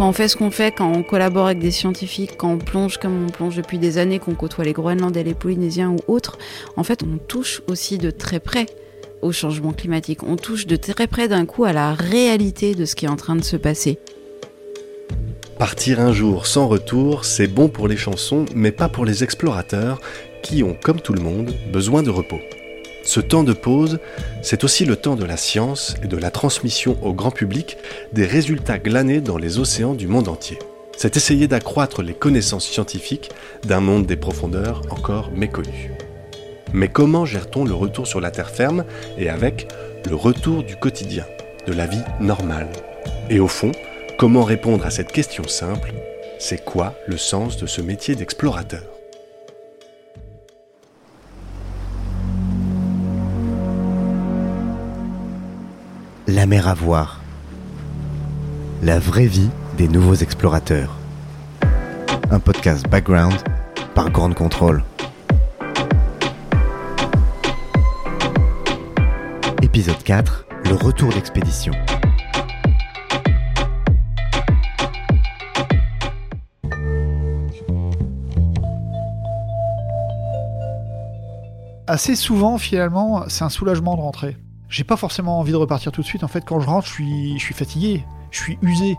Quand on fait ce qu'on fait, quand on collabore avec des scientifiques, quand on plonge comme on plonge depuis des années, qu'on côtoie les Groenlandais, les Polynésiens ou autres, en fait, on touche aussi de très près au changement climatique. On touche de très près d'un coup à la réalité de ce qui est en train de se passer. Partir un jour sans retour, c'est bon pour les chansons, mais pas pour les explorateurs, qui ont, comme tout le monde, besoin de repos. Ce temps de pause, c'est aussi le temps de la science et de la transmission au grand public des résultats glanés dans les océans du monde entier. C'est essayer d'accroître les connaissances scientifiques d'un monde des profondeurs encore méconnu. Mais comment gère-t-on le retour sur la terre ferme et avec le retour du quotidien, de la vie normale? Et au fond, comment répondre à cette question simple? C'est quoi le sens de ce métier d'explorateur? La mer à voir. La vraie vie des nouveaux explorateurs. Un podcast background par Grande Contrôle. Épisode 4. Le retour d'expédition. Assez souvent, finalement, c'est un soulagement de rentrer. J'ai pas forcément envie de repartir tout de suite. En fait, quand je rentre, je suis, fatigué, je suis usé.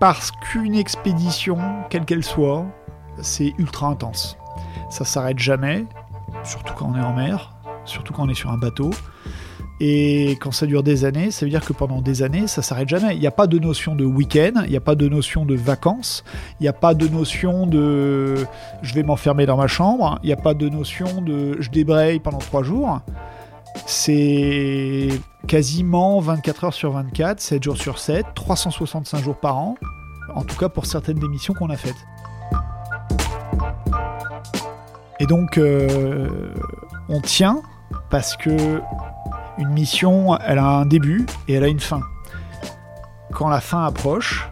Parce qu'une expédition, quelle qu'elle soit, c'est ultra intense. Ça s'arrête jamais, surtout quand on est en mer, surtout quand on est sur un bateau. Et quand ça dure des années, ça veut dire que pendant des années, ça s'arrête jamais. Il n'y a pas de notion de week-end, il n'y a pas de notion de vacances, il n'y a pas de notion de je vais m'enfermer dans ma chambre, il n'y a pas de notion de je débraye pendant trois jours. C'est quasiment 24 heures sur 24, 7 jours sur 7, 365 jours par an, en tout cas pour certaines des missions qu'on a faites. Et donc, euh, on tient parce que une mission, elle a un début et elle a une fin. Quand la fin approche,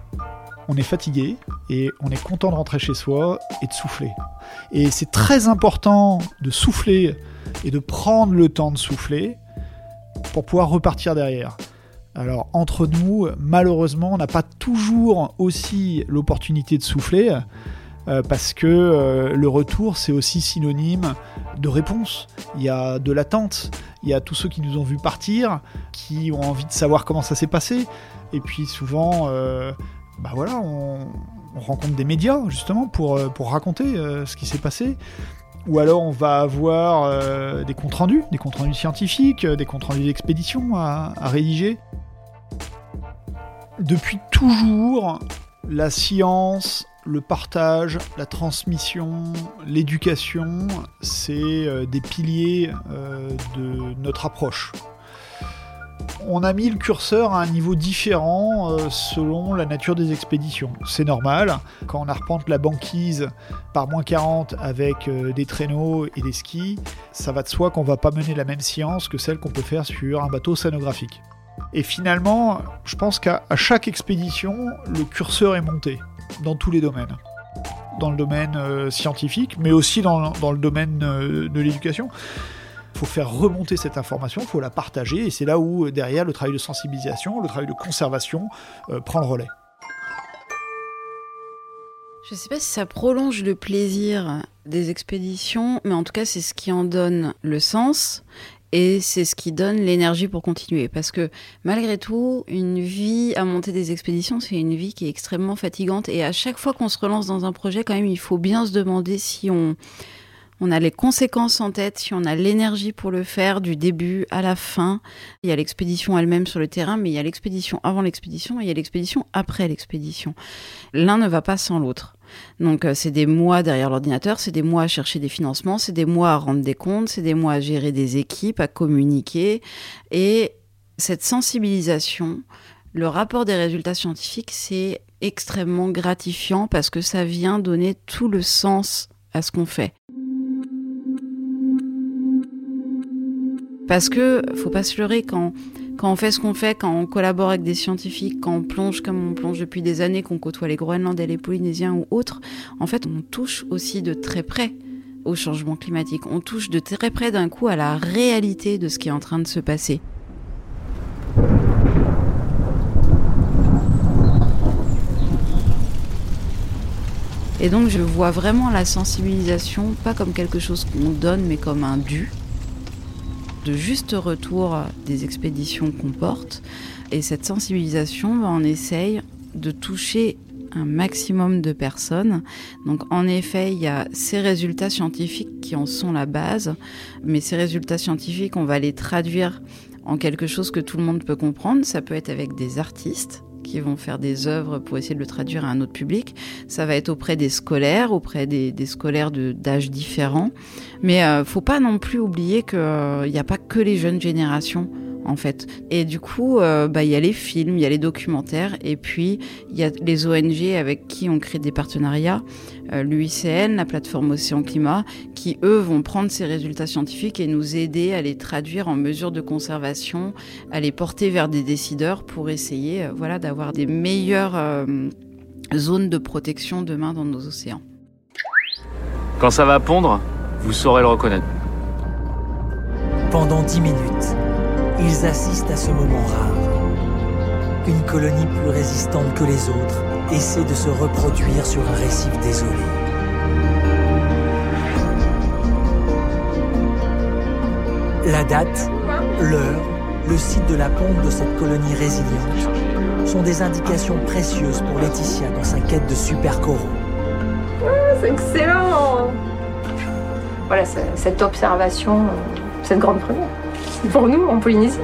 on est fatigué et on est content de rentrer chez soi et de souffler. Et c'est très important de souffler et de prendre le temps de souffler pour pouvoir repartir derrière. Alors entre nous, malheureusement, on n'a pas toujours aussi l'opportunité de souffler. Euh, parce que euh, le retour, c'est aussi synonyme de réponse. Il y a de l'attente, il y a tous ceux qui nous ont vus partir, qui ont envie de savoir comment ça s'est passé. Et puis souvent, euh, bah voilà, on, on, rencontre des médias justement pour, pour raconter ce qui s'est passé. Ou alors on va avoir des comptes rendus, des comptes rendus scientifiques, des comptes rendus d'expédition à, rédiger. Depuis toujours, la science le partage, la transmission, l'éducation, c'est euh, des piliers euh, de notre approche. On a mis le curseur à un niveau différent euh, selon la nature des expéditions. C'est normal, quand on arpente la banquise par moins 40 avec des traîneaux et des skis, ça va de soi qu'on va pas mener la même science que celle qu'on peut faire sur un bateau scénographique. Et finalement, je pense qu'à chaque expédition, le curseur est monté dans tous les domaines. Dans le domaine euh, scientifique, mais aussi dans, le domaine euh, de l'éducation. Faut faire remonter cette information, faut la partager, et c'est là où, derrière, le travail de sensibilisation, le travail de conservation euh, prend le relais. Je ne sais pas si ça prolonge le plaisir des expéditions, mais en tout cas, c'est ce qui en donne le sens et c'est ce qui donne l'énergie pour continuer. Parce que malgré tout, une vie à monter des expéditions, c'est une vie qui est extrêmement fatigante. Et à chaque fois qu'on se relance dans un projet, quand même, il faut bien se demander si on, on a les conséquences en tête, si on a l'énergie pour le faire du début à la fin. Il y a l'expédition elle-même sur le terrain, mais il y a l'expédition avant l'expédition et il y a l'expédition après l'expédition. L'un ne va pas sans l'autre. Donc c'est des mois derrière l'ordinateur, c'est des mois à chercher des financements, c'est des mois à rendre des comptes, c'est des mois à gérer des équipes, à communiquer. Et cette sensibilisation, le rapport des résultats scientifiques, c'est extrêmement gratifiant parce que ça vient donner tout le sens à ce qu'on fait. Parce que, faut pas se leurrer, quand, quand on fait ce qu'on fait, quand on collabore avec des scientifiques, quand on plonge comme on plonge depuis des années, qu'on côtoie les Groenlandais, les Polynésiens ou autres, en fait, on touche aussi de très près au changement climatique. On touche de très près d'un coup à la réalité de ce qui est en train de se passer. Et donc je vois vraiment la sensibilisation pas comme quelque chose qu'on donne mais comme un dû, de juste retour des expéditions qu'on porte. Et cette sensibilisation, on essaye de toucher un maximum de personnes. Donc en effet, il y a ces résultats scientifiques qui en sont la base, mais ces résultats scientifiques, on va les traduire en quelque chose que tout le monde peut comprendre. Ça peut être avec des artistes, qui vont faire des œuvres pour essayer de le traduire à un autre public. Ça va être auprès des scolaires, auprès des, scolaires d'âges différents. Mais euh, faut pas non plus oublier qu'il n'y a pas que les jeunes générations en fait. Et du coup, euh, bah, il y a les films, il y a les documentaires, et puis il y a les ONG avec qui on crée des partenariats, euh, l'UICN, la plateforme Océan Climat, qui eux vont prendre ces résultats scientifiques et nous aider à les traduire en mesures de conservation, à les porter vers des décideurs pour essayer, euh, voilà, d'avoir des meilleures zones de protection demain dans nos océans. Quand ça va pondre, vous saurez le reconnaître. Pendant 10 minutes ils assistent à ce moment rare. Une colonie plus résistante que les autres essaie de se reproduire sur un récif désolé. La date, l'heure, le site de la pompe de cette colonie résiliente sont des indications précieuses pour Laetitia dans sa quête de super coraux. Ah, c'est excellent Voilà, cette observation, cette grande première pour nous en Polynésie.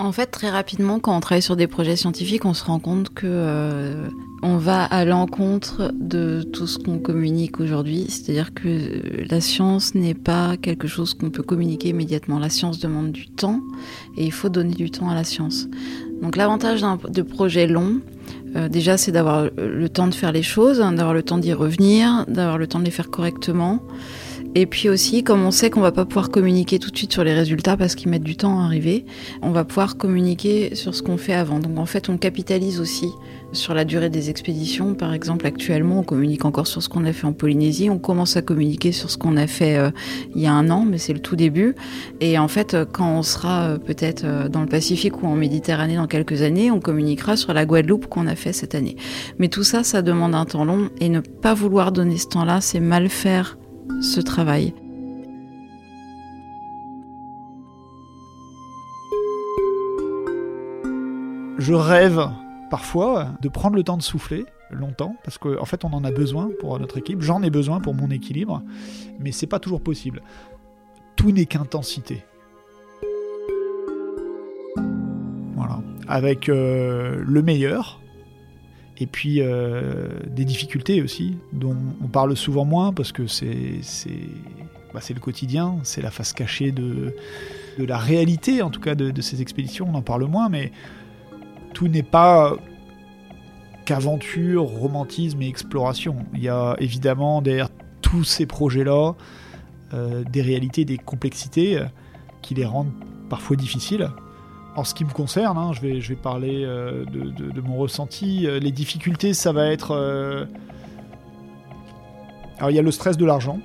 En fait, très rapidement, quand on travaille sur des projets scientifiques, on se rend compte que euh, on va à l'encontre de tout ce qu'on communique aujourd'hui. C'est-à-dire que la science n'est pas quelque chose qu'on peut communiquer immédiatement. La science demande du temps et il faut donner du temps à la science. Donc l'avantage de projet long, euh, déjà, c'est d'avoir le temps de faire les choses, hein, d'avoir le temps d'y revenir, d'avoir le temps de les faire correctement. Et puis aussi, comme on sait qu'on va pas pouvoir communiquer tout de suite sur les résultats parce qu'ils mettent du temps à arriver, on va pouvoir communiquer sur ce qu'on fait avant. Donc en fait, on capitalise aussi sur la durée des expéditions. Par exemple, actuellement, on communique encore sur ce qu'on a fait en Polynésie. On commence à communiquer sur ce qu'on a fait euh, il y a un an, mais c'est le tout début. Et en fait, quand on sera euh, peut-être euh, dans le Pacifique ou en Méditerranée dans quelques années, on communiquera sur la Guadeloupe qu'on a fait cette année. Mais tout ça, ça demande un temps long et ne pas vouloir donner ce temps-là, c'est mal faire ce travail. Je rêve parfois de prendre le temps de souffler longtemps parce qu'en en fait on en a besoin pour notre équipe, j'en ai besoin pour mon équilibre, mais c'est pas toujours possible. Tout n'est qu'intensité. Voilà, avec euh, le meilleur, et puis euh, des difficultés aussi, dont on parle souvent moins parce que c'est bah, le quotidien, c'est la face cachée de, la réalité, en tout cas de, ces expéditions, on en parle moins, mais tout n'est pas qu'aventure, romantisme et exploration. Il y a évidemment derrière tous ces projets-là euh, des réalités, des complexités qui les rendent parfois difficiles. En ce qui me concerne, hein, je, vais, parler euh, de, mon ressenti. Euh, les difficultés, ça va être... Euh, alors il y a le stress de l'argent,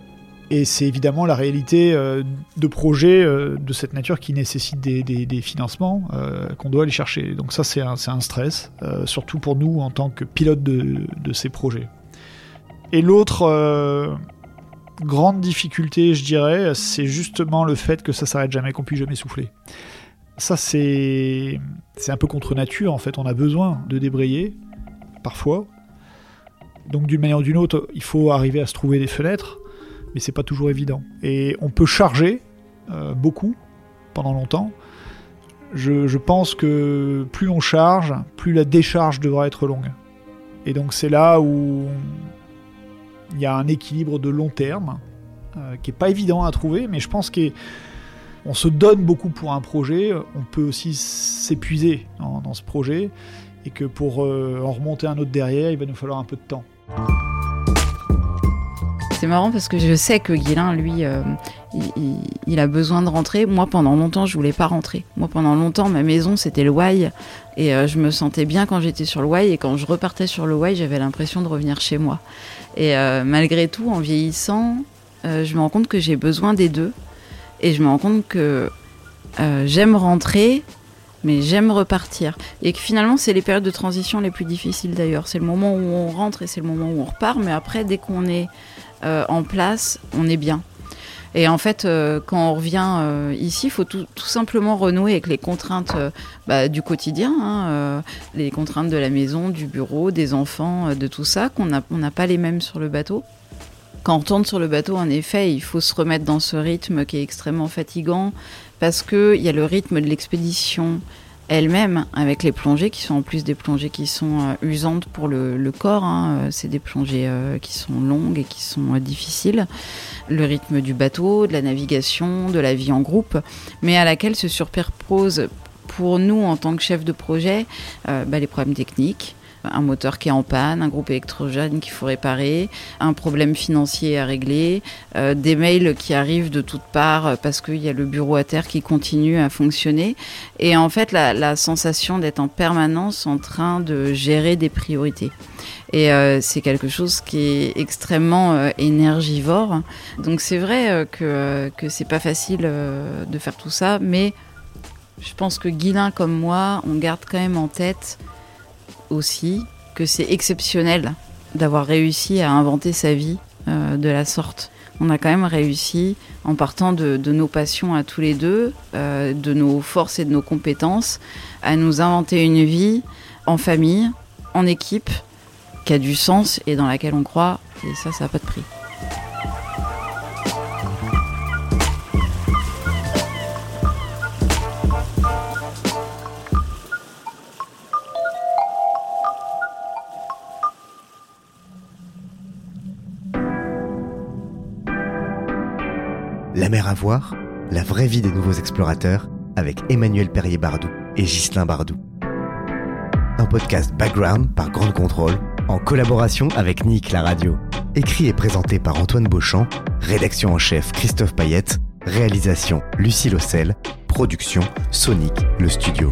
et c'est évidemment la réalité de projets de cette nature qui nécessitent des, financements qu'on doit aller chercher. Donc ça, c'est un, stress, surtout pour nous en tant que pilote de, ces projets. Et l'autre grande difficulté, je dirais, c'est justement le fait que ça s'arrête jamais, qu'on puisse jamais souffler. Ça, c'est un peu contre nature, en fait. On a besoin de débrayer, parfois. Donc, d'une manière ou d'une autre, il faut arriver à se trouver des fenêtres, mais c'est pas toujours évident. Et on peut charger euh, beaucoup pendant longtemps. je, pense que plus on charge, plus la décharge devra être longue. Et donc c'est là où il y a un équilibre de long terme euh, qui est pas évident à trouver, mais je pense qu'on se donne beaucoup pour un projet, on peut aussi s'épuiser dans, ce projet, et que pour euh, en remonter un autre derrière, il va nous falloir un peu de temps. C'est marrant parce que je sais que Guilin, lui, euh, il, a besoin de rentrer. Moi, pendant longtemps, je voulais pas rentrer. Moi, pendant longtemps, ma maison, c'était le Wai. Et euh, je me sentais bien quand j'étais sur le Wai. Et quand je repartais sur le Wai, j'avais l'impression de revenir chez moi. Et malgré tout, en vieillissant, je me rends compte que j'ai besoin des deux. Et je me rends compte que euh, j'aime rentrer, mais j'aime repartir. Et que finalement, c'est les périodes de transition les plus difficiles d'ailleurs. C'est le moment où on rentre et c'est le moment où on repart. Mais après, dès qu'on est euh, en place, on est bien. Et en fait, euh, quand on revient ici, il faut tout, simplement renouer avec les contraintes bah, du quotidien, hein, les contraintes de la maison, du bureau, des enfants, de tout ça, qu'on on n'a pas les mêmes sur le bateau. Quand on retourne sur le bateau, en effet, il faut se remettre dans ce rythme qui est extrêmement fatigant, parce qu'il y a le rythme de l'expédition elle-même, avec les plongées, qui sont en plus des plongées qui sont euh, usantes pour le, corps. hein. Euh, C'est des plongées euh, qui sont longues et qui sont difficiles. Le rythme du bateau, de la navigation, de la vie en groupe, mais à laquelle se superposent pour nous, en tant que chef de projet, bah, les problèmes techniques, un moteur qui est en panne, un groupe électrogène qu'il faut réparer, un problème financier à régler, euh, des mails qui arrivent de toutes parts parce qu'il y a le bureau à terre qui continue à fonctionner. Et en fait, la, sensation d'être en permanence en train de gérer des priorités. Et euh, c'est quelque chose qui est extrêmement euh, énergivore. Donc c'est vrai que, que c'est pas facile de faire tout ça, mais je pense que Guilin comme moi, on garde quand même en tête aussi que c'est exceptionnel d'avoir réussi à inventer sa vie euh, de la sorte. On a quand même réussi, en partant de, nos passions à tous les deux, euh, de nos forces et de nos compétences, à nous inventer une vie en famille, en équipe, qui a du sens et dans laquelle on croit. Et ça, ça n'a pas de prix. La mer à voir, la vraie vie des nouveaux explorateurs avec Emmanuel Perrier-Bardou et Ghislain Bardou. Un podcast background par Grande Contrôle en collaboration avec Nick la radio. Écrit et présenté par Antoine Beauchamp, rédaction en chef Christophe Payette, réalisation Lucie Lossel, production Sonic le studio.